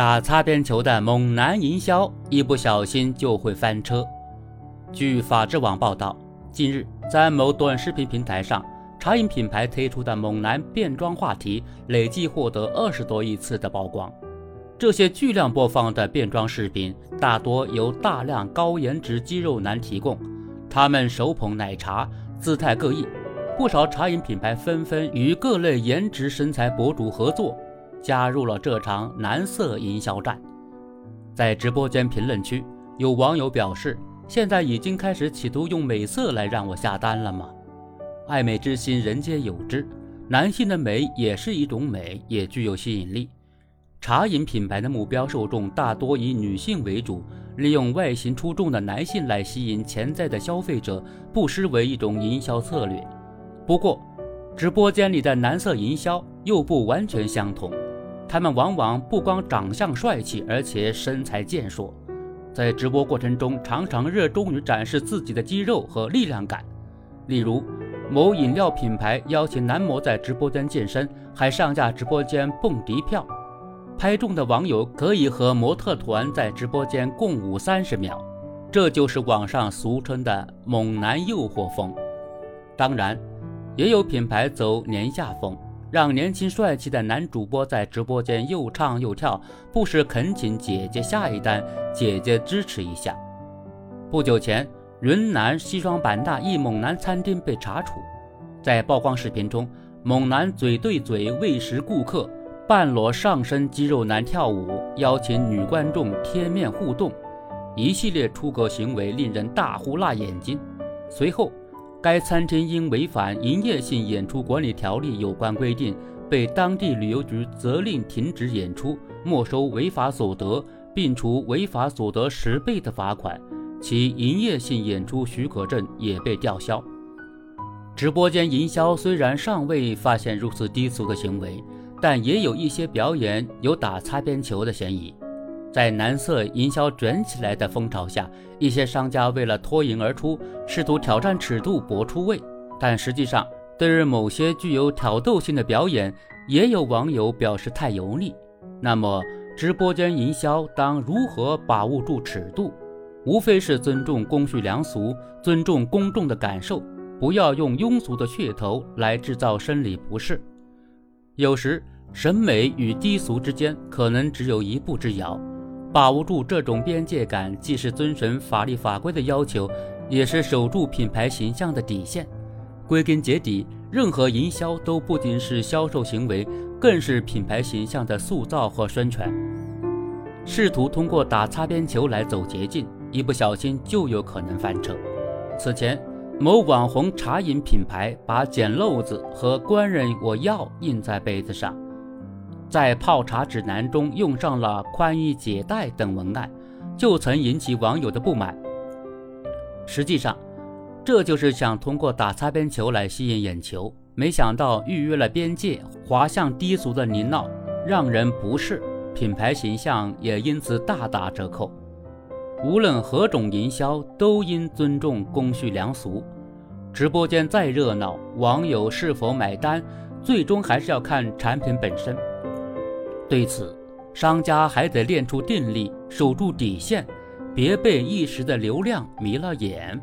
打擦边球的猛男营销一不小心就会翻车。据法制网报道，近日在某短视频平台上，茶饮品牌推出的猛男变装话题累计获得二十多亿次的曝光。这些巨量播放的变装视频大多由大量高颜值肌肉男提供，他们手捧奶茶，姿态各异。不少茶饮品牌纷纷与各类颜值身材博主合作，加入了这场男色营销战。在直播间评论区，有网友表示：“现在已经开始企图用美色来让我下单了吗？”爱美之心，人皆有之。男性的美也是一种美，也具有吸引力。茶饮品牌的目标受众大多以女性为主，利用外形出众的男性来吸引潜在的消费者，不失为一种营销策略。不过，直播间里的男色营销又不完全相同，他们往往不光长相帅气，而且身材健硕，在直播过程中常常热衷于展示自己的肌肉和力量感。例如，某饮料品牌邀请男模在直播间健身，还上架直播间蹦迪票，拍中的网友可以和模特团在直播间共舞三十秒，这就是网上俗称的“猛男诱惑风”。当然。也有品牌走年下风，让年轻帅气的男主播在直播间又唱又跳，不时恳请姐姐下一单，姐姐支持一下。不久前，云南西双版纳一猛男餐厅被查处，在曝光视频中，猛男嘴对嘴喂食顾客，半裸上身肌肉男跳舞，邀请女观众贴面互动，一系列出格行为令人大呼辣眼睛。随后。该餐厅因违反《营业性演出管理条例》有关规定，被当地旅游局责令停止演出，没收违法所得，并处违法所得十倍的罚款，其营业性演出许可证也被吊销。直播间营销虽然尚未发现如此低俗的行为，但也有一些表演有打擦边球的嫌疑。在男色营销卷起来的风潮下，一些商家为了脱颖而出，试图挑战尺度搏出位。但实际上，对于某些具有挑逗性的表演，也有网友表示太油腻。那么，直播间营销当如何把握住尺度？无非是尊重公序良俗，尊重公众的感受，不要用庸俗的噱头来制造生理不适。有时，审美与低俗之间可能只有一步之遥。把握住这种边界感，既是遵循法律法规的要求，也是守住品牌形象的底线。归根结底，任何营销都不仅是销售行为，更是品牌形象的塑造和宣传。试图通过打擦边球来走捷径，一不小心就有可能翻车。此前，某网红茶饮品牌把“捡漏子”和“官人我要”印在杯子上。在泡茶指南中用上了“宽衣解带”等文案，就曾引起网友的不满。实际上，这就是想通过打擦边球来吸引眼球，没想到逾越了边界，滑向低俗的泥淖，让人不适，品牌形象也因此大打折扣。无论何种营销，都应尊重公序良俗。直播间再热闹，网友是否买单，最终还是要看产品本身。对此，商家还得练出定力，守住底线，别被一时的流量迷了眼。